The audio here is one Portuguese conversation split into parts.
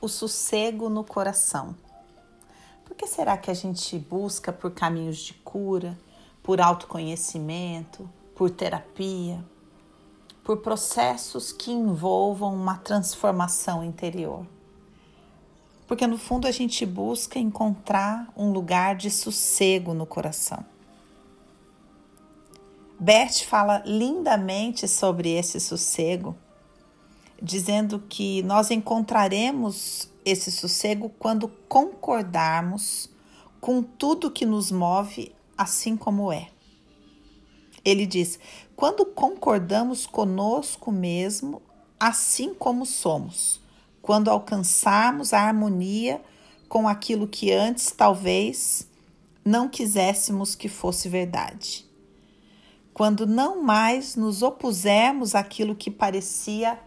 o sossego no coração. Por que será que a gente busca por caminhos de cura, por autoconhecimento, por terapia, por processos que envolvam uma transformação interior? Porque no fundo a gente busca encontrar um lugar de sossego no coração. Bert fala lindamente sobre esse sossego, dizendo que nós encontraremos esse sossego quando concordarmos com tudo que nos move, assim como é. Ele diz: quando concordamos conosco mesmo, assim como somos, quando alcançarmos a harmonia com aquilo que antes talvez não quiséssemos que fosse verdade quando não mais nos opusermos àquilo que parecia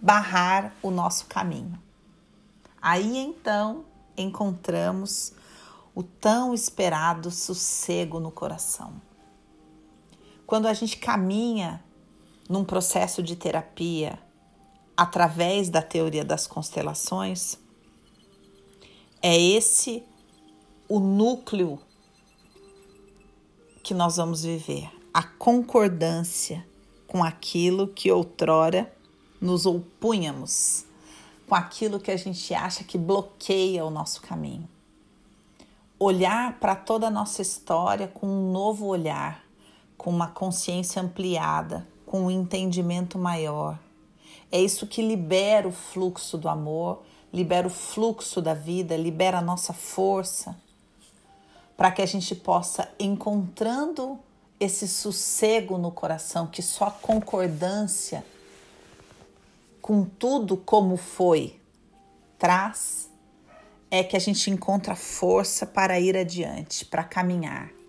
barrar o nosso caminho. Aí então encontramos o tão esperado sossego no coração. Quando a gente caminha num processo de terapia através da teoria das constelações, é esse o núcleo que nós vamos viver a concordância com aquilo que outrora nos opunhamos, com aquilo que a gente acha que bloqueia o nosso caminho. Olhar para toda a nossa história com um novo olhar, com uma consciência ampliada, com um entendimento maior. É isso que libera o fluxo do amor, libera o fluxo da vida, libera a nossa força, para que a gente possa, encontrando esse sossego no coração que só concordância com tudo como foi traz, é que a gente encontra força para ir adiante, para caminhar.